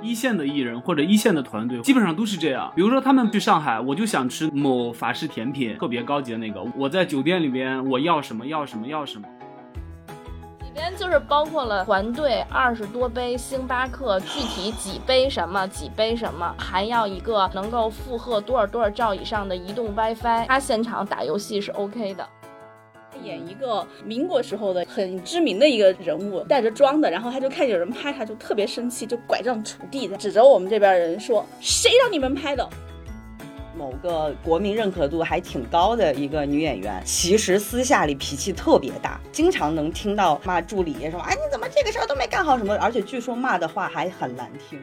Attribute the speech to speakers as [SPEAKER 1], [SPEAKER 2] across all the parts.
[SPEAKER 1] 一线的艺人或者一线的团队，基本上都是这样。比如说他们去上海，我就想吃某法式甜品，特别高级的那个。我在酒店里边，我要什么要什么要什么。
[SPEAKER 2] 里边就是包括了团队二十多杯星巴克，具体几杯什么几杯什么，还要一个能够负荷多少多少兆以上的移动 WiFi。他现场打游戏是 OK 的。
[SPEAKER 3] 演一个民国时候的很知名的一个人物，带着妆的，然后他就看见有人拍他，就特别生气，就拐杖杵地的，指着我们这边人说：“谁让你们拍的？”
[SPEAKER 4] 某个国民认可度还挺高的一个女演员，其实私下里脾气特别大，经常能听到骂助理说：“哎，你怎么这个事儿都没干好什么？”而且据说骂的话还很难听。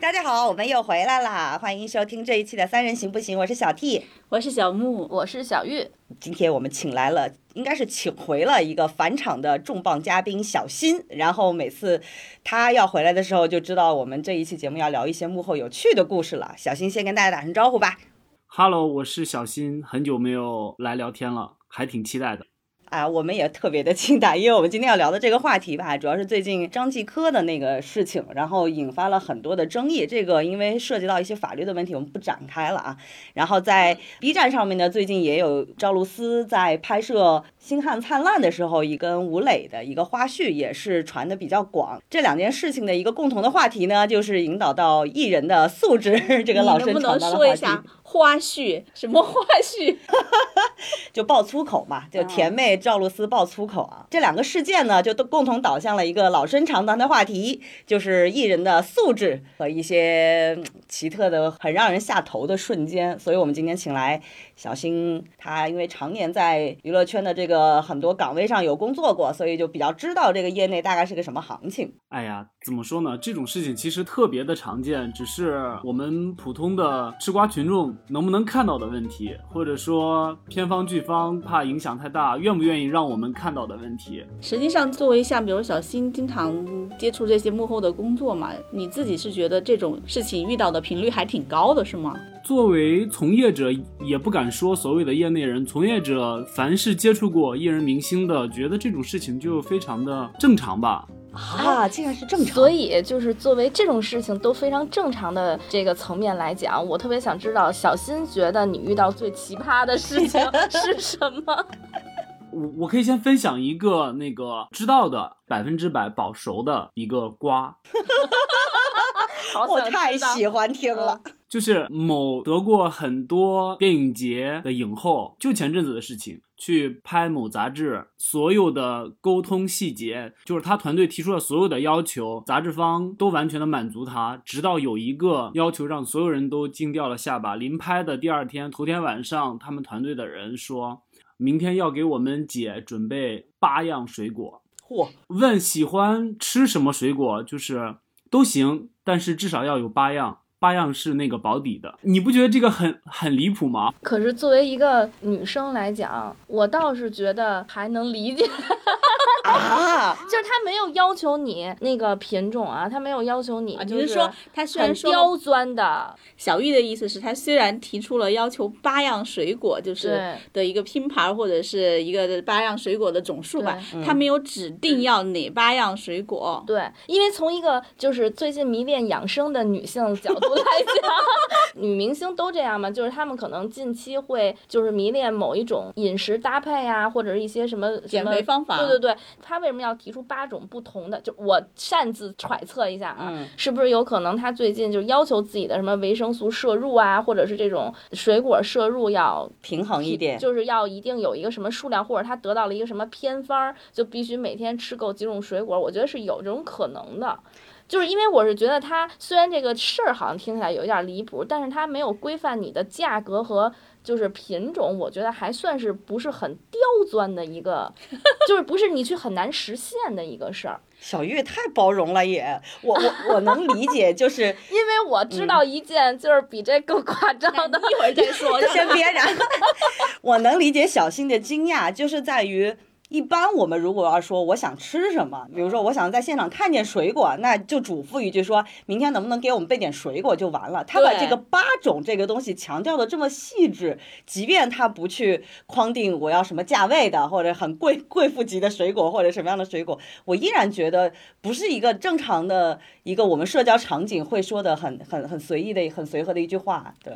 [SPEAKER 4] 大家好，我们又回来啦！欢迎收听这一期的《三人行不行》，我是小 T，
[SPEAKER 3] 我是小木，
[SPEAKER 2] 我是小玉。
[SPEAKER 4] 今天我们请来了，应该是请回了一个返场的重磅嘉宾小新。然后每次他要回来的时候，就知道我们这一期节目要聊一些幕后有趣的故事了。小新先跟大家打声招呼吧。
[SPEAKER 1] Hello，我是小新，很久没有来聊天了，还挺期待的。
[SPEAKER 4] 啊，我们也特别的期待，因为我们今天要聊的这个话题吧，主要是最近张继科的那个事情，然后引发了很多的争议。这个因为涉及到一些法律的问题，我们不展开了啊。然后在 B 站上面呢，最近也有赵露思在拍摄《星汉灿烂》的时候，一跟吴磊的一个花絮，也是传的比较广。这两件事情的一个共同的话题呢，就是引导到艺人的素质。这个老生常谈的话题。
[SPEAKER 3] 花絮什么花絮？
[SPEAKER 4] 就爆粗口嘛，就甜妹赵露思爆粗口啊。这两个事件呢，就都共同导向了一个老生常谈的话题，就是艺人的素质和一些奇特的、很让人下头的瞬间。所以我们今天请来小新，他因为常年在娱乐圈的这个很多岗位上有工作过，所以就比较知道这个业内大概是个什么行情。
[SPEAKER 1] 哎呀，怎么说呢？这种事情其实特别的常见，只是我们普通的吃瓜群众。能不能看到的问题，或者说片方剧方怕影响太大，愿不愿意让我们看到的问题？
[SPEAKER 3] 实际上，作为像比如小新经常接触这些幕后的工作嘛，你自己是觉得这种事情遇到的频率还挺高的，是吗？
[SPEAKER 1] 作为从业者，也不敢说所谓的业内人，从业者凡是接触过艺人明星的，觉得这种事情就非常的正常吧。
[SPEAKER 4] 啊，竟然是正常。
[SPEAKER 2] 所以就是作为这种事情都非常正常的这个层面来讲，我特别想知道小新觉得你遇到最奇葩的事情是什么？
[SPEAKER 1] 我我可以先分享一个那个知道的百分之百保熟的一个瓜。
[SPEAKER 4] 我太喜欢听了。
[SPEAKER 1] 就是某得过很多电影节的影后，就前阵子的事情，去拍某杂志，所有的沟通细节，就是他团队提出了所有的要求，杂志方都完全的满足他，直到有一个要求让所有人都惊掉了下巴。临拍的第二天，头天晚上，他们团队的人说，明天要给我们姐准备八样水果。
[SPEAKER 4] 嚯！
[SPEAKER 1] 问喜欢吃什么水果，就是都行，但是至少要有八样。八样是那个保底的，你不觉得这个很很离谱吗？
[SPEAKER 2] 可是作为一个女生来讲，我倒是觉得还能理解。
[SPEAKER 4] 啊，
[SPEAKER 2] 就是他没有要求你那个品种啊，他没有要求你，就是
[SPEAKER 3] 说他虽然说
[SPEAKER 2] 刁钻的。
[SPEAKER 3] 小玉的意思是，他虽然提出了要求八样水果，就是的一个拼盘或者是一个八样水果的总数吧，他没有指定要哪八样水果。
[SPEAKER 2] 对，因为从一个就是最近迷恋养生的女性角度来讲，女明星都这样嘛，就是她们可能近期会就是迷恋某一种饮食搭配啊，或者是一些什么
[SPEAKER 3] 减肥方法。
[SPEAKER 2] 对对对。他为什么要提出八种不同的？就我擅自揣测一下啊，是不是有可能他最近就要求自己的什么维生素摄入啊，或者是这种水果摄入要
[SPEAKER 4] 平衡一点，
[SPEAKER 2] 就是要一定有一个什么数量，或者他得到了一个什么偏方，就必须每天吃够几种水果。我觉得是有这种可能的，就是因为我是觉得它虽然这个事儿好像听起来有一点离谱，但是它没有规范你的价格和。就是品种，我觉得还算是不是很刁钻的一个，就是不是你去很难实现的一个事儿。
[SPEAKER 4] 小玉太包容了，也我我我能理解，就是
[SPEAKER 2] 因为我知道一件就是比这更夸张的，
[SPEAKER 3] 一会儿再说，
[SPEAKER 4] 先别然。我能理解小新的惊讶，就是在于一般我们如果要说我想吃什么，比如说我想在现场看见水果，那就嘱咐一句，说明天能不能给我们备点水果就完了。他把这个八种这个东西强调的这么细致，即便他不去框定我要什么价位的或者很贵贵妇级的水果或者什么样的水果，我依然觉得不是一个正常的一个我们社交场景会说的很很很随意的很随和的一句话，对。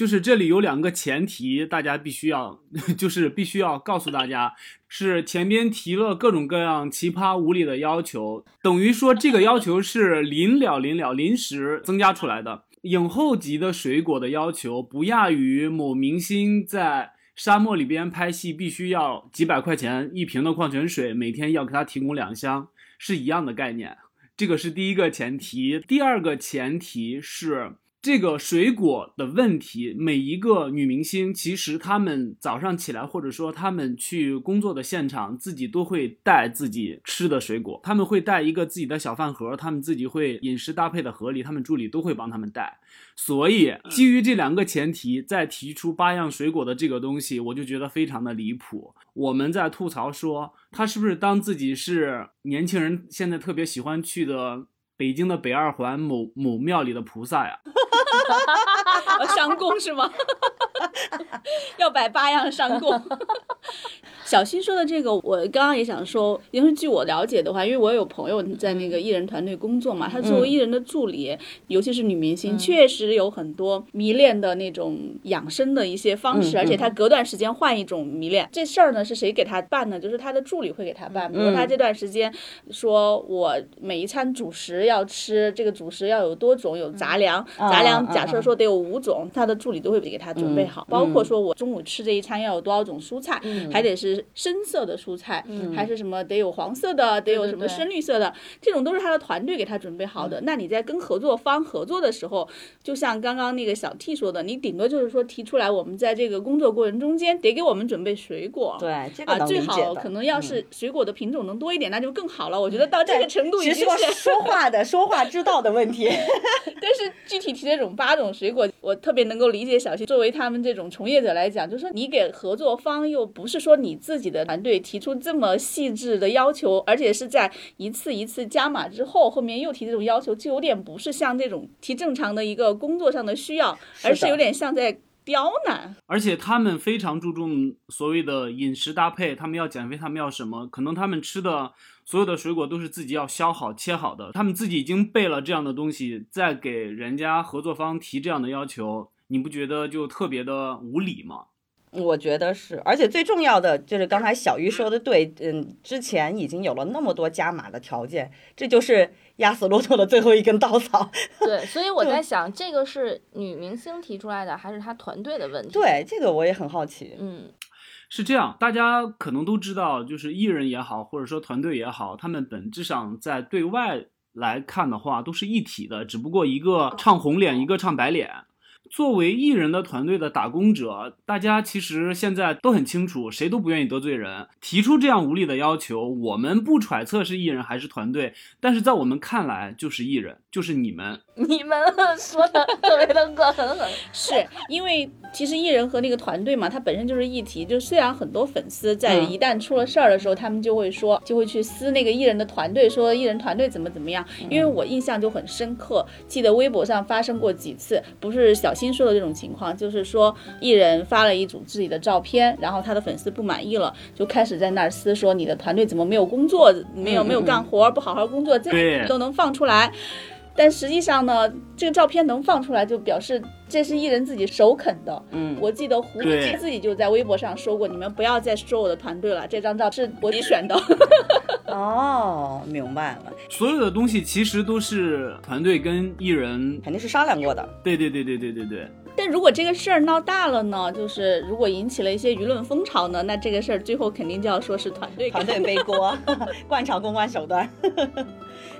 [SPEAKER 1] 就是这里有两个前提，大家必须要，就是必须要告诉大家，是前边提了各种各样奇葩无理的要求，等于说这个要求是临了临了临时增加出来的。影后级的水果的要求不亚于某明星在沙漠里边拍戏，必须要几百块钱一瓶的矿泉水，每天要给他提供两箱，是一样的概念。这个是第一个前提，第二个前提是。这个水果的问题，每一个女明星其实她们早上起来，或者说她们去工作的现场，自己都会带自己吃的水果，他们会带一个自己的小饭盒，他们自己会饮食搭配的合理，他们助理都会帮他们带。所以基于这两个前提，再提出八样水果的这个东西，我就觉得非常的离谱。我们在吐槽说，他是不是当自己是年轻人现在特别喜欢去的？北京的北二环某某庙里的菩萨呀，
[SPEAKER 3] 啊，相公是吗？要摆八样上供。小新说的这个，我刚刚也想说，因为据我了解的话，因为我有朋友在那个艺人团队工作嘛，他作为艺人的助理，尤其是女明星，确实有很多迷恋的那种养生的一些方式，而且他隔段时间换一种迷恋。这事儿呢是谁给他办呢？就是他的助理会给他办。比如他这段时间说，我每一餐主食要吃这个主食要有多种，有杂粮，杂粮假设说得有五种，他的助理都会给他准备好，包括说我中午吃这一餐要有多少种蔬菜，还得是。深色的蔬菜，还是什么得有黄色的，得有什么深绿色的，这种都是他的团队给他准备好的。那你在跟合作方合作的时候，就像刚刚那个小 T 说的，你顶多就是说提出来，我们在这个工作过程中间得给我们准备水果，
[SPEAKER 4] 对，
[SPEAKER 3] 啊，最好可能要是水果的品种能多一点，那就更好了。我觉得到这个程度已经是
[SPEAKER 4] 说话的说话之道的问题。
[SPEAKER 3] 但是具体提这种八种水果，我特别能够理解小 T 作为他们这种从业者来讲，就是说你给合作方又不是说你。自己的团队提出这么细致的要求，而且是在一次一次加码之后，后面又提这种要求，就有点不是像这种提正常的一个工作上的需要，而是有点像在刁难。
[SPEAKER 1] 而且他们非常注重所谓的饮食搭配，他们要减肥，他们要什么？可能他们吃的所有的水果都是自己要削好切好的，他们自己已经备了这样的东西，再给人家合作方提这样的要求，你不觉得就特别的无理吗？
[SPEAKER 4] 我觉得是，而且最重要的就是刚才小鱼说的对，嗯，之前已经有了那么多加码的条件，这就是压死骆驼的最后一根稻草。
[SPEAKER 2] 对，所以我在想，这个是女明星提出来的，还是她团队的问题？
[SPEAKER 4] 对，这个我也很好奇。
[SPEAKER 2] 嗯，
[SPEAKER 1] 是这样，大家可能都知道，就是艺人也好，或者说团队也好，他们本质上在对外来看的话都是一体的，只不过一个唱红脸，一个唱白脸。作为艺人的团队的打工者，大家其实现在都很清楚，谁都不愿意得罪人。提出这样无理的要求，我们不揣测是艺人还是团队，但是在我们看来就是艺人，就是你们。
[SPEAKER 2] 你们说的特别的 恶狠狠，
[SPEAKER 3] 是因为其实艺人和那个团队嘛，它本身就是一体。就虽然很多粉丝在一旦出了事儿的时候，他们就会说，就会去撕那个艺人的团队，说艺人团队怎么怎么样。因为我印象就很深刻，记得微博上发生过几次，不是小。新说的这种情况，就是说艺人发了一组自己的照片，然后他的粉丝不满意了，就开始在那儿撕，说你的团队怎么没有工作，没有没有干活，不好好工作，这样都能放出来。但实际上呢，这个照片能放出来，就表示这是艺人自己首肯的。
[SPEAKER 4] 嗯，
[SPEAKER 3] 我记得胡歌自己就在微博上说过，你们不要再说我的团队了，这张照是我自己选的。
[SPEAKER 4] 哦，明白了。
[SPEAKER 1] 所有的东西其实都是团队跟艺人
[SPEAKER 4] 肯定是商量过的。
[SPEAKER 1] 对对对对对对对。
[SPEAKER 3] 但如果这个事儿闹大了呢？就是如果引起了一些舆论风潮呢？那这个事儿最后肯定就要说是团队
[SPEAKER 4] 团队背锅，惯常公关手段。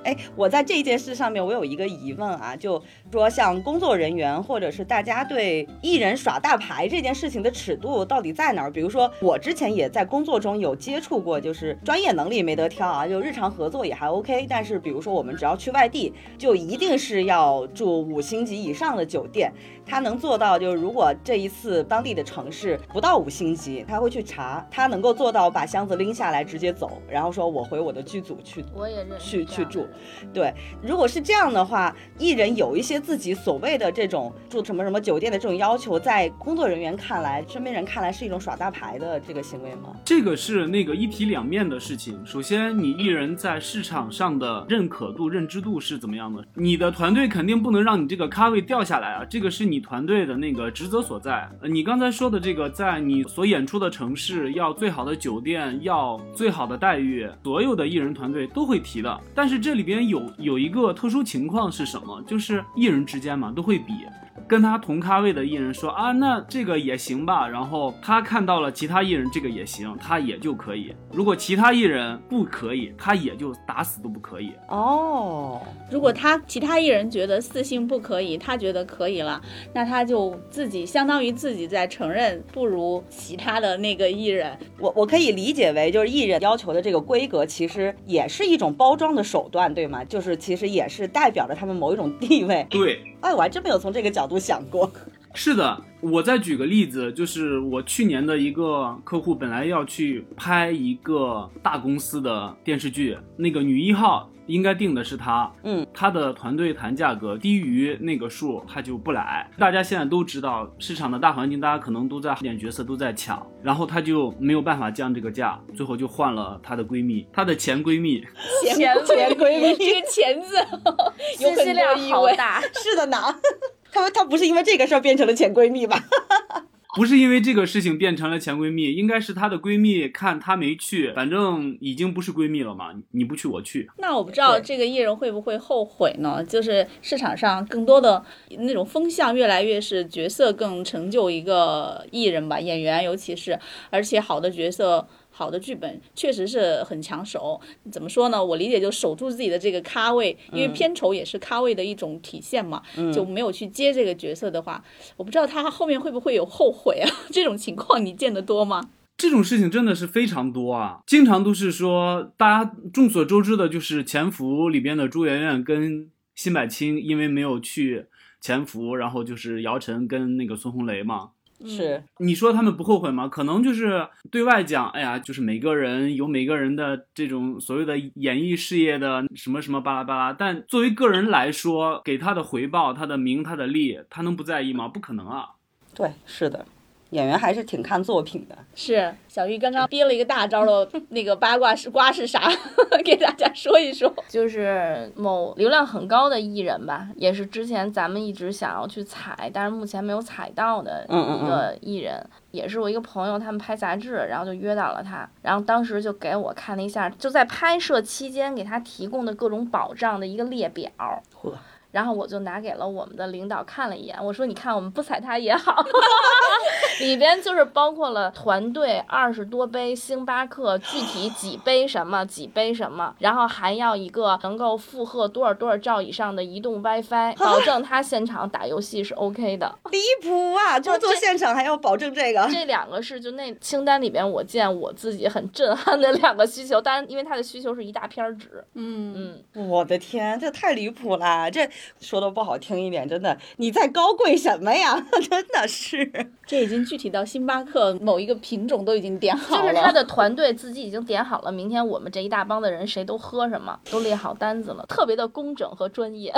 [SPEAKER 4] 哎，我在这件事上面，我有一个疑问啊，就说像工作人员或者是大家对艺人耍大牌这件事情的尺度到底在哪儿？比如说我之前也在工作中有接触过，就是专业能力没得挑啊，就日常合作也还 OK，但是比如说我们只要去外地，就一定是要住五星级以上的酒店，他能做。到，就是如果这一次当地的城市不到五星级，他会去查，他能够做到把箱子拎下来直接走，然后说我回我的剧组去
[SPEAKER 2] 我也认
[SPEAKER 4] 去去住。对，如果是这样的话，艺人有一些自己所谓的这种住什么什么酒店的这种要求，在工作人员看来，身边人看来是一种耍大牌的这个行为吗？
[SPEAKER 1] 这个是那个一体两面的事情。首先，你艺人在市场上的认可度、认知度是怎么样的？你的团队肯定不能让你这个咖位掉下来啊，这个是你团队的那个职责所在。呃，你刚才说的这个，在你所演出的城市要最好的酒店，要最好的待遇，所有的艺人团队都会提的。但是这里边有有一个特殊情况是什么？就是艺人之间嘛，都会比。跟他同咖位的艺人说啊，那这个也行吧。然后他看到了其他艺人这个也行，他也就可以。如果其他艺人不可以，他也就打死都不可以。
[SPEAKER 4] 哦，
[SPEAKER 3] 如果他其他艺人觉得四星不可以，他觉得可以了，那他就自己相当于自己在承认不如其他的那个艺人。
[SPEAKER 4] 我我可以理解为就是艺人要求的这个规格，其实也是一种包装的手段，对吗？就是其实也是代表着他们某一种地位。
[SPEAKER 1] 对，
[SPEAKER 4] 哎，我还真没有从这个角度想过。
[SPEAKER 1] 是的，我再举个例子，就是我去年的一个客户本来要去拍一个大公司的电视剧，那个女一号应该定的是她，
[SPEAKER 4] 嗯，
[SPEAKER 1] 她的团队谈价格低于那个数，她就不来。大家现在都知道市场的大环境，大家可能都在演角色，都在抢，然后她就没有办法降这个价，最后就换了她的闺蜜，她的前闺蜜。
[SPEAKER 3] 前
[SPEAKER 2] 前
[SPEAKER 3] 前闺蜜，这个“前”字 有很多
[SPEAKER 2] 信息量
[SPEAKER 3] 意味。
[SPEAKER 2] 好大。
[SPEAKER 4] 是的呢，他们她不是因为这个事儿变成了前闺蜜吧？
[SPEAKER 1] 不是因为这个事情变成了前闺蜜，应该是她的闺蜜看她没去，反正已经不是闺蜜了嘛，你不去我去。
[SPEAKER 3] 那我不知道这个艺人会不会后悔呢？就是市场上更多的那种风向越来越是角色更成就一个艺人吧，演员尤其是，而且好的角色。好的剧本确实是很抢手，怎么说呢？我理解就守住自己的这个咖位，因为片酬也是咖位的一种体现嘛。就没有去接这个角色的话，我不知道他后面会不会有后悔啊？这种情况你见得多吗？
[SPEAKER 1] 这种事情真的是非常多啊，经常都是说，大家众所周知的就是《潜伏》里边的朱媛媛跟辛柏青因为没有去潜伏，然后就是姚晨跟那个孙红雷嘛。
[SPEAKER 4] 是，
[SPEAKER 1] 你说他们不后悔吗？可能就是对外讲，哎呀，就是每个人有每个人的这种所谓的演艺事业的什么什么巴拉巴拉，但作为个人来说，给他的回报、他的名、他的利，他能不在意吗？不可能啊。
[SPEAKER 4] 对，是的，演员还是挺看作品的。
[SPEAKER 3] 是小玉刚刚憋了一个大招了 那个八卦是瓜是啥？给大家说一说。
[SPEAKER 2] 就是某流量很高的艺人吧，也是之前咱们一直想要去采，但是目前没有采到的
[SPEAKER 4] 嗯嗯
[SPEAKER 2] 一个艺人，也是我一个朋友，他们拍杂志，然后就约到了他，然后当时就给我看了一下，就在拍摄期间给他提供的各种保障的一个列表。
[SPEAKER 4] 嚯
[SPEAKER 2] 然后我就拿给了我们的领导看了一眼，我说：“你看，我们不踩他也好。”里边就是包括了团队二十多杯星巴克，具体几杯什么几杯什么，然后还要一个能够负荷多少多少兆以上的移动 WiFi，保证他现场打游戏是 OK 的。
[SPEAKER 4] 离谱啊！工作现场还要保证这个。
[SPEAKER 2] 这两个是就那清单里边我见我自己很震撼的两个需求，当然因为他的需求是一大片儿纸，
[SPEAKER 3] 嗯，
[SPEAKER 2] 嗯，
[SPEAKER 4] 我的天，这太离谱了！这说的不好听一点，真的，你在高贵什么呀？真的是。
[SPEAKER 3] 这已经具体到星巴克某一个品种都已经点好了。
[SPEAKER 2] 就是他的团队自己已经点好了，明天我们这一大帮的人谁都喝什么，都列好单子了，特别的工整和专业。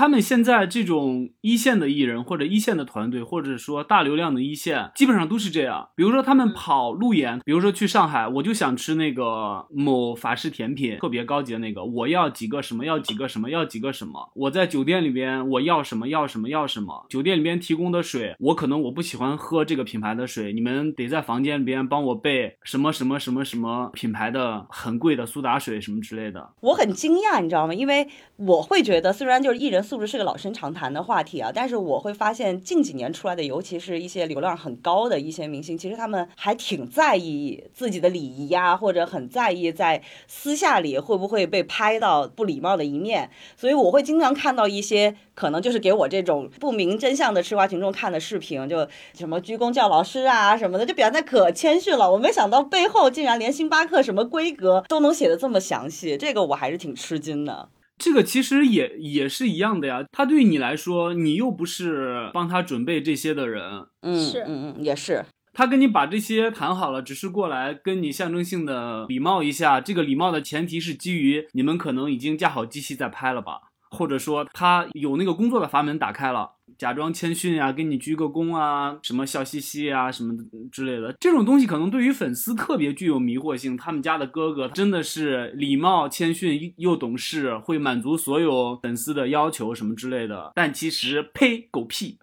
[SPEAKER 1] 他们现在这种一线的艺人或者一线的团队，或者说大流量的一线，基本上都是这样。比如说他们跑路演，比如说去上海，我就想吃那个某法式甜品，特别高级的那个，我要几个什么，要几个什么，要几个什么。我在酒店里边我要什么要什么要什么，酒店里边提供的水，我可能我不喜欢喝这个品牌的水，你们得在房间里边帮我备什么什么什么什么品牌的很贵的苏打水什么之类的。
[SPEAKER 4] 我很惊讶，你知道吗？因为我会觉得，虽然就是艺人素质是个老生常谈的话题啊，但是我会发现近几年出来的，尤其是一些流量很高的一些明星，其实他们还挺在意自己的礼仪呀，或者很在意在私下里会不会被拍到不礼貌的一面。所以我会经常看到一些可能就是给我这种不明真相的吃瓜群众看的视频，就什么鞠躬叫老师啊什么的，就表现得可谦逊了。我没想到背后竟然连星巴克什么规格都能写的这么详细，这个我还是挺吃惊的。
[SPEAKER 1] 这个其实也也是一样的呀。他对你来说，你又不是帮他准备这些的人，
[SPEAKER 4] 嗯，
[SPEAKER 3] 是
[SPEAKER 4] 嗯嗯，也是，
[SPEAKER 1] 他跟你把这些谈好了，只是过来跟你象征性的礼貌一下。这个礼貌的前提是基于你们可能已经架好机器在拍了吧，或者说他有那个工作的阀门打开了，假装谦逊啊，给你鞠个躬啊，什么笑嘻嘻啊，什么之类的。这种东西可能对于粉丝特别具有迷惑性。他们家的哥哥真的是礼貌、谦逊又懂事，会满足所有粉丝的要求什么之类的。但其实，呸，狗屁！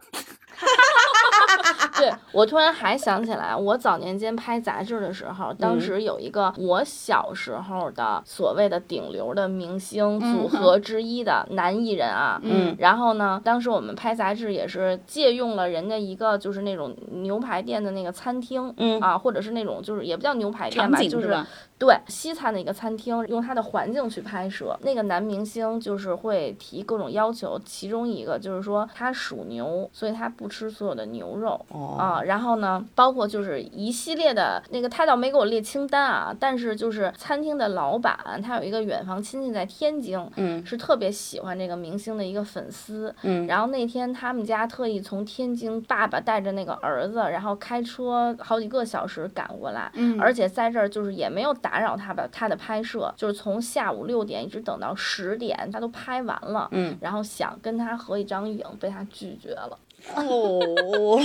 [SPEAKER 2] 对我突然还想起来，我早年间拍杂志的时候，当时有一个我小时候的所谓的顶流的明星组合之一的男艺人啊，
[SPEAKER 4] 嗯
[SPEAKER 2] 然后呢，当时我们拍杂志也是借用了人家一个就是那种牛排店的那个餐厅，
[SPEAKER 4] 嗯
[SPEAKER 2] 啊，或者是那种就是也不叫牛排店吧，就是？对西餐的一个餐厅，用它的环境去拍摄。那个男明星就是会提各种要求，其中一个就是说他属牛，所以他不吃所有的牛肉。
[SPEAKER 4] 哦，
[SPEAKER 2] 啊，然后呢，包括就是一系列的那个，他倒没给我列清单啊，但是就是餐厅的老板，他有一个远房亲戚在天津，
[SPEAKER 4] 嗯。
[SPEAKER 2] 是特别喜欢这个明星的一个粉丝，
[SPEAKER 4] 嗯。
[SPEAKER 2] 然后那天他们家特意从天津，爸爸带着那个儿子，然后开车好几个小时赶过来，
[SPEAKER 3] 嗯。
[SPEAKER 2] 而且在这儿就是也没有打扰他吧他的拍摄，就是从下午六点一直等到十点，他都拍完了，
[SPEAKER 4] 嗯，
[SPEAKER 2] 然后想跟他合一张影，被他拒绝了。
[SPEAKER 4] 哦，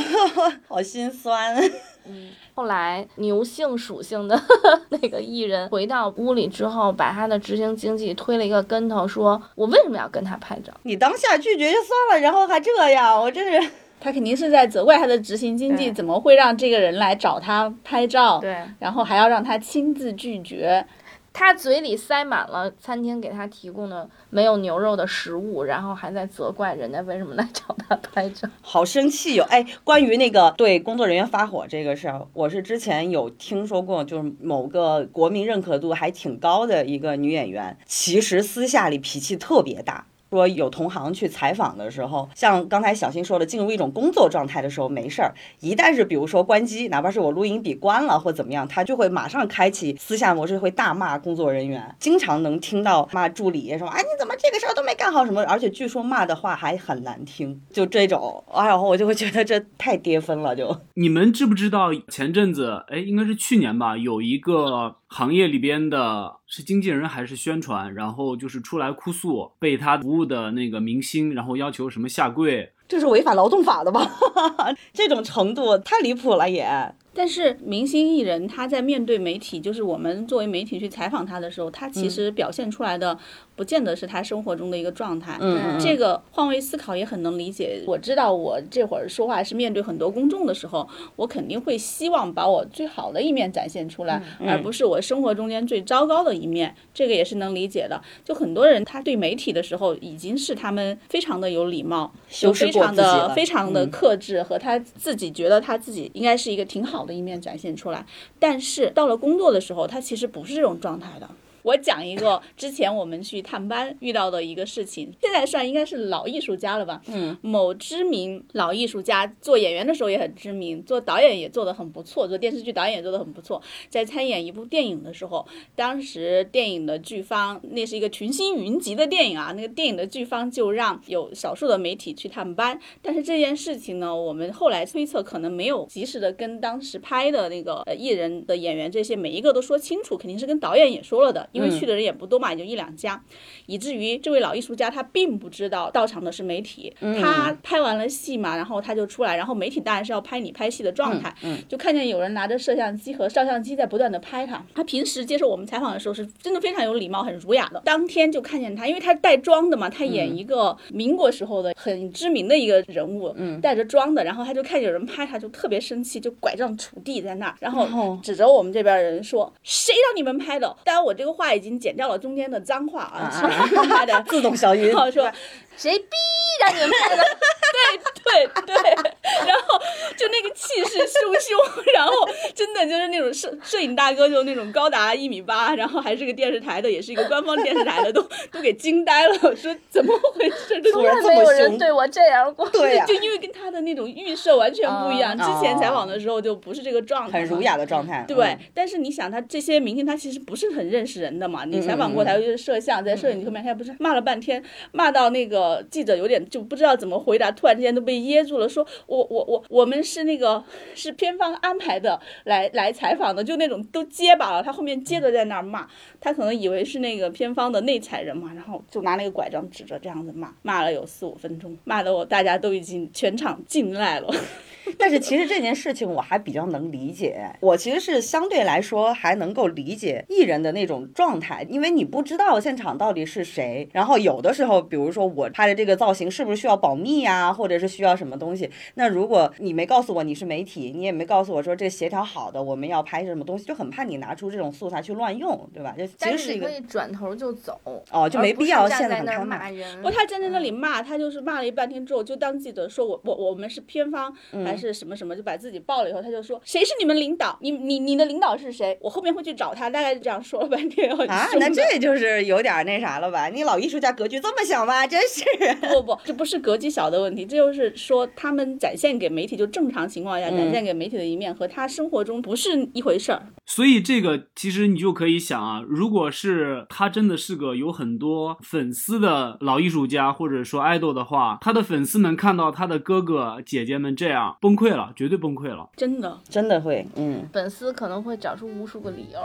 [SPEAKER 4] 好心酸。
[SPEAKER 2] 嗯后来牛性属性的 那个艺人回到屋里之后，把他的执行经纪推了一个跟头，说：“我为什么要跟他拍照
[SPEAKER 4] 你当下拒绝就算了，然后还这样，我真是。
[SPEAKER 3] 他肯定是在责怪他的执行经纪怎么会让这个人来找他拍照，？”
[SPEAKER 2] 对
[SPEAKER 3] 然后还要让他亲自拒绝。
[SPEAKER 2] 他嘴里塞满了餐厅给他提供的没有牛肉的食物，然后还在责怪人家为什么来找他拍照。
[SPEAKER 4] 好生气哟、哎，关于那个对工作人员发火这个事儿，我是之前有听说过，就是某个国民认可度还挺高的一个女演员，其实私下里脾气特别大。说有同行去采访的时候，像刚才小新说的，进入一种工作状态的时候没事儿，一旦是比如说关机，哪怕是我录音笔关了或怎么样，他就会马上开启私下模式，会大骂工作人员，经常能听到骂助理说，哎你怎么这个事儿都没干好什么，而且据说骂的话还很难听，就这种，哎呦，我就会觉得这太跌分了，就
[SPEAKER 1] 你们知不知道前阵子，哎，应该是去年吧，有一个行业里边的是经纪人还是宣传，然后就是出来哭诉，被他服务的那个明星，然后要求什么下跪。
[SPEAKER 4] 这是违反劳动法的吧？这种程度太离谱了也。
[SPEAKER 3] 但是明星艺人他在面对媒体，就是我们作为媒体去采访他的时候，他其实表现出来的不见得是他生活中的一个状态。
[SPEAKER 4] 嗯
[SPEAKER 3] 这个换位思考也很能理解。我知道我这会儿说话是面对很多公众的时候，我肯定会希望把我最好的一面展现出来，而不是我生活中间最糟糕的一面。这个也是能理解的。就很多人他对媒体的时候，已经是他们非常的有礼貌，
[SPEAKER 4] 有
[SPEAKER 3] 非常的非常的
[SPEAKER 4] 嗯
[SPEAKER 3] 克制，和他自己觉得他自己应该是一个挺好的一面展现出来。但是到了工作的时候，他其实不是这种状态的。我讲一个之前我们去探班遇到的一个事情，现在算应该是老艺术家了吧？
[SPEAKER 4] 嗯，
[SPEAKER 3] 某知名老艺术家做演员的时候也很知名，做导演也做得很不错，做电视剧导演也做得很不错。在参演一部电影的时候，当时电影的剧方那是一个群星云集的电影啊，那个电影的剧方就让有少数的媒体去探班，但是这件事情呢，我们后来推测可能没有及时的跟当时拍的那个呃艺人的演员这些每一个都说清楚，肯定是跟导演也说了的，因为去的人也不多嘛，也就一两家，以至于这位老艺术家他并不知道到场的是媒体，他拍完了戏嘛，然后他就出来，然后媒体当然是要拍你拍戏的状态，就看见有人拿着摄像机和照相机在不断的拍他。他平时接受我们采访的时候是真的非常有礼貌、很儒雅的。当天就看见他，因为他带妆的嘛，他演一个民国时候的很知名的一个人物，带着妆的，然后他就看见有人拍他，就特别生气，就拐杖杵地在那儿，然后
[SPEAKER 4] 后
[SPEAKER 3] 指着我们这边人说：“谁让你们拍的？”当然我这个话已经剪掉了中间的脏话啊，是他的
[SPEAKER 4] 自动消音
[SPEAKER 3] 说
[SPEAKER 2] 谁逼让你们拍的？
[SPEAKER 3] 对对对，然后就那个气势汹汹，然后真的就是那种摄摄影大哥，就那种高达一米八，然后还是个电视台的，也是一个官方电视台的，都 都给惊呆了，说怎么回事？这
[SPEAKER 2] 从来没有人对我这样过。
[SPEAKER 4] 对呀、
[SPEAKER 3] 就因为跟他的那种预设完全不一样，
[SPEAKER 2] 啊
[SPEAKER 3] 之前采访的时候就不是这个状态，
[SPEAKER 4] 很儒。雅的状态。
[SPEAKER 3] 对，
[SPEAKER 4] 嗯
[SPEAKER 3] 但是你想，他这些明星他其实不是很认识人的嘛。你
[SPEAKER 4] 嗯
[SPEAKER 3] 采访过他，尤其是摄像，在摄影机后面，他也不是骂了半天，骂到那个呃记者有点就不知道怎么回答，突然之间都被噎住了，说我我我我们是那个 是片方安排的来来采访的，就那种都结巴了。他后面接着在那儿骂，他可能以为是那个片方的内采人嘛，然后就拿那个拐杖指着这样子骂，骂了有四五分钟，骂的我大家都已经全场静赖了。
[SPEAKER 4] 但是其实这件事情我还比较能理解，我其实是相对来说还能够理解艺人的那种状态，因为你不知道现场到底是谁，然后有的时候，比如说我拍的这个造型是不是需要保密呀、或者是需要什么东西，那如果你没告诉我你是媒体，你也没告诉我说这协调好的我们要拍什么东西，就很怕你拿出这种素材去乱用，对吧？就其实是一个
[SPEAKER 2] 是可以转头就走，
[SPEAKER 4] 哦，就没必要
[SPEAKER 2] 站在那儿
[SPEAKER 4] 现在很开骂。
[SPEAKER 2] 人。
[SPEAKER 3] 不过他站在那里骂，他就是骂了一半天之后，就当记者说我我我们是偏方
[SPEAKER 4] 嗯
[SPEAKER 3] 还是什么什么，就把自己爆了以后，他就说谁是你们领导？你你你的领导是谁？我后面会去找他，大概就这样说了半天，
[SPEAKER 4] 啊，那这就是有点那啥了吧？你老艺术家格局这么小吗？真是。
[SPEAKER 3] 不不不，这不是格局小的问题，这就是说他们展现给媒体就正常情况下展
[SPEAKER 4] 嗯
[SPEAKER 3] 现给媒体的一面和他生活中不是一回事儿。
[SPEAKER 1] 所以这个其实你就可以想啊，如果是他真的是个有很多粉丝的老艺术家，或者说爱豆的话，他的粉丝们看到他的哥哥姐姐们这样崩溃了，绝对崩溃了。
[SPEAKER 3] 真的，
[SPEAKER 4] 真的会，嗯，
[SPEAKER 2] 粉丝可能会找出无数个理由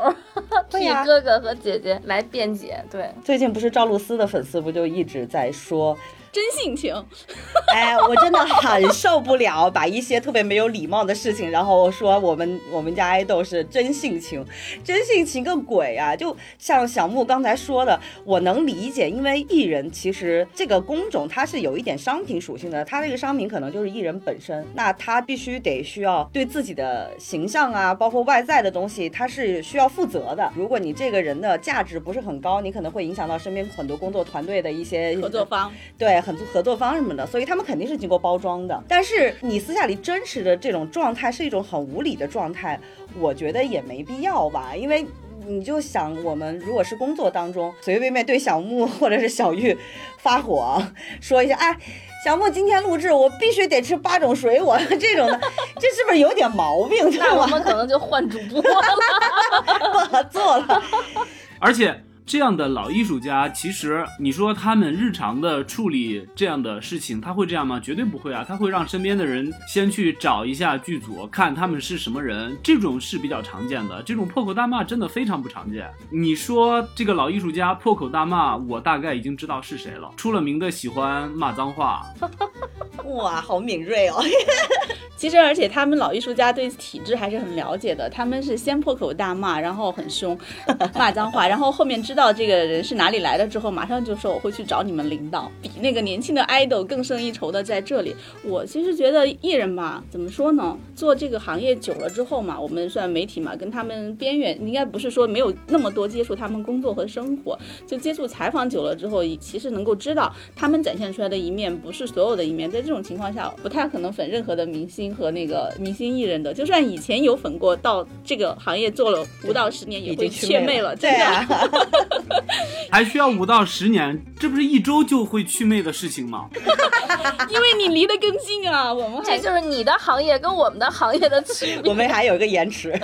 [SPEAKER 2] 替哥哥和姐姐来辩解。对，
[SPEAKER 4] 最近不是赵露思的粉丝不就一直在说，
[SPEAKER 3] 真性情。
[SPEAKER 4] 哎，我真的很受不了，把一些特别没有礼貌的事情，然后说我们我们家爱豆是真性情，真性情个鬼啊！就像小木刚才说的，我能理解，因为艺人其实这个工种它是有一点商品属性的，它这个商品可能就是艺人本身，那他必须得需要对自己的形象啊，包括外在的东西，他是需要负责的。如果你这个人的价值不是很高，你可能会影响到身边很多工作团队的一些
[SPEAKER 3] 合作方，
[SPEAKER 4] 对，很多合作方什么的，所以他们肯定是经过包装的。但是你私下里真实的这种状态是一种很无理的状态，我觉得也没必要吧，因为。你就想，我们如果是工作当中随随便便对小木或者是小玉发火，说一下，哎，小木今天录制，我必须得吃八种水果，这种的，这是不是有点毛病？
[SPEAKER 2] 那？我们可能就换主播了。
[SPEAKER 4] 不合作了。
[SPEAKER 1] 而且这样的老艺术家，其实你说他们日常的处理这样的事情，他会这样吗？绝对不会啊！他会让身边的人先去找一下剧组，看他们是什么人，这种是比较常见的。这种破口大骂真的非常不常见。你说这个老艺术家破口大骂，我大概已经知道是谁了，出了名的喜欢骂脏话。
[SPEAKER 4] 哇，好敏锐哦！
[SPEAKER 3] 其实，而且他们老艺术家对体制还是很了解的。他们是先破口大骂，然后很凶，骂脏话，然后后面知道这个人是哪里来的之后，马上就说我会去找你们领导。比那个年轻的 idol 更胜一筹的在这里。我其实觉得艺人吧，怎么说呢？做这个行业久了之后嘛，我们算媒体嘛，跟他们边缘应该不是说没有那么多接触他们工作和生活，就接触采访久了之后，其实能够知道他们展现出来的一面不是所有的一面。在这种情况下，不太可能粉任何的明星和那个明星艺人的。就算以前有粉过，到这个行业做了五到十年，也
[SPEAKER 4] 已
[SPEAKER 3] 会
[SPEAKER 4] 经媚
[SPEAKER 3] 了，真的。
[SPEAKER 4] 对啊，
[SPEAKER 1] 还需要五到十年，这不是一周就会祛魅的事情吗？
[SPEAKER 3] 因为你离得更近啊，我们还
[SPEAKER 2] 这就是你的行业跟我们的行业的区别。
[SPEAKER 4] 我们还有一个延迟，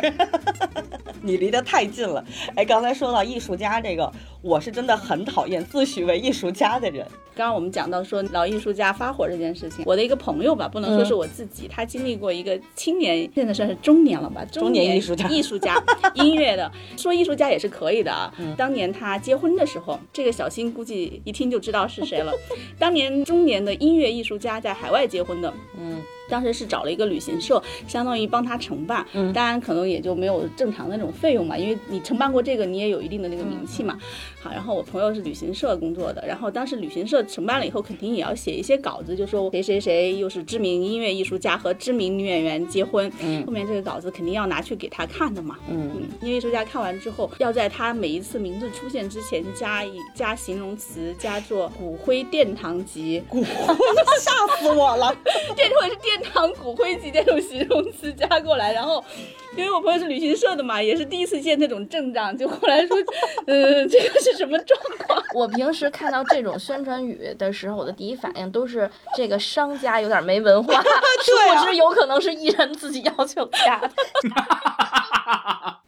[SPEAKER 4] 你离得太近了。哎，刚才说到艺术家这个，我是真的很讨厌自诩为艺术家的人。
[SPEAKER 3] 刚刚我们讲到说老艺术家发火这件事情，我的一个朋友吧，不能说是我自己，他经历过一个青年，现在算是中年了吧，中
[SPEAKER 4] 年艺术家
[SPEAKER 3] 艺术家，音乐的，说艺术家也是可以的啊。当年他结婚的时候，这个小新估计一听就知道是谁了。当年中年的音乐艺术家在海外结婚的，
[SPEAKER 4] 嗯，
[SPEAKER 3] 当时是找了一个旅行社，相当于帮他承办，
[SPEAKER 4] 嗯
[SPEAKER 3] 当然可能也就没有正常的那种费用嘛，因为你承办过这个，你也有一定的那个名气嘛。好，然后我朋友是旅行社工作的，然后当时旅行社承办了以后，肯定也要写一些稿子，就说谁谁谁又是知名音乐艺术家和知名女演员结婚，
[SPEAKER 4] 嗯
[SPEAKER 3] 后面这个稿子肯定要拿去给他看的嘛。
[SPEAKER 4] 嗯
[SPEAKER 3] 嗯，音乐艺术家看完之后，要在他每一次名字出现之前加一加形容词，加做骨灰殿堂级，骨灰
[SPEAKER 4] 吓死我了！
[SPEAKER 3] 这或者是殿堂骨灰级这种形容词加过来，然后。因为我朋友是旅行社的嘛，也是第一次见这种阵仗，就后来说，呃，这个是什么状况？
[SPEAKER 2] 我平时看到这种宣传语的时候，我的第一反应都是这个商家有点没文化，殊
[SPEAKER 4] 对啊
[SPEAKER 2] 不知有可能是艺人自己要求加的。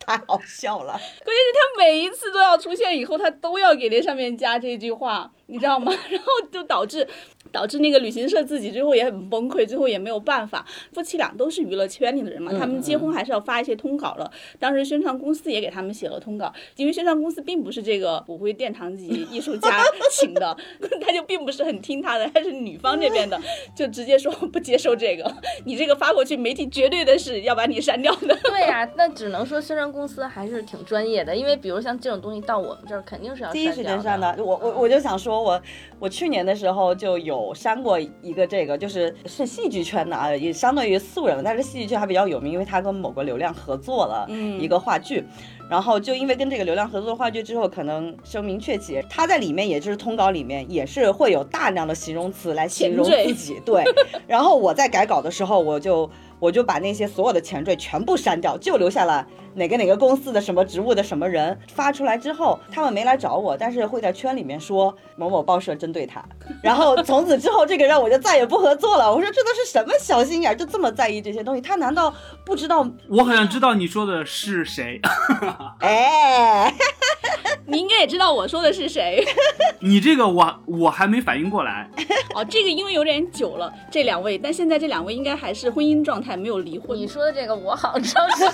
[SPEAKER 4] 太好笑了。
[SPEAKER 3] 关键是他每一次都要出现以后，他都要给那上面加这句话，你知道吗？然后就导致导致那个旅行社自己最后也很崩溃，最后也没有办法。夫妻俩都是娱乐圈里的人嘛，他们结婚还是要发一些通稿了。当时宣传公司也给他们写了通稿，因为宣传公司并不是这个骨灰殿堂级艺术家请的，他就并不是很听他的，他是女方这边的，就直接说不接受这个，你这个发过去，媒体绝对的是要把你删掉的。
[SPEAKER 2] 对呀、那只能说宣传公司还是挺专业的，因为比如像这种东西到我们这儿肯定是要
[SPEAKER 4] 第一时间删
[SPEAKER 2] 的。
[SPEAKER 4] 的，我我我就想说我，我去年的时候就有删过一个这个，就是是戏剧圈的啊，也相当于素人，但是戏剧圈还比较有名，因为他跟某个流量合作了
[SPEAKER 3] 嗯
[SPEAKER 4] 一个话剧。然后就因为跟这个流量合作的话剧之后，可能声名鹊起，他在里面也就是通稿里面也是会有大量的形容词来形容自己，对。然后我在改稿的时候，我就我就把那些所有的前缀全部删掉，就留下了哪个哪个公司的什么职务的什么人发出来之后，他们没来找我，但是会在圈里面说某某报社针对他，然后从此之后这个人我就再也不合作了。我说这都是什么小心眼儿，就这么在意这些东西？他难道不知道？
[SPEAKER 1] 我好像知道你说的是谁，
[SPEAKER 4] 哎，
[SPEAKER 3] 你应该也知道我说的是谁。
[SPEAKER 1] 你这个我我还没反应过来。
[SPEAKER 3] 哦，这个因为有点久了，这两位，但现在这两位应该还是婚姻状态，没有离婚。
[SPEAKER 2] 你说的这个我好像知道是谁，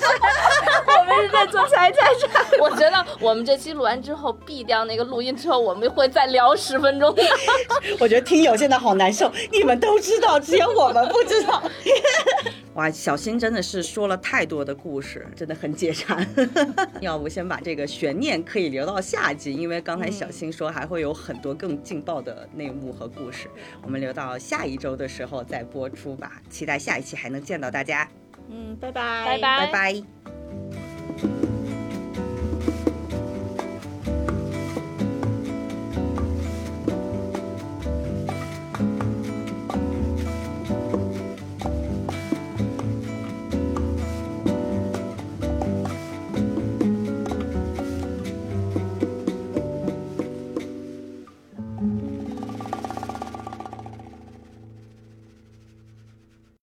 [SPEAKER 2] 我们是在做财产产。我觉得我们这期录完之后闭掉那个录音之后，我们会再聊十分钟的。
[SPEAKER 4] 我觉得听友现在好难受，你们都知道，只有我们不知道。哇，小新真的是说了太多的故事，真的很解馋。要不先把这个悬念可以留到下集，因为刚才小新说还会有很多更劲爆的内幕和故事，我们留到下一周的时候再播出吧。期待下一期还能见到大家，
[SPEAKER 3] 嗯，拜拜，
[SPEAKER 2] 拜拜
[SPEAKER 4] 拜拜 Thank you.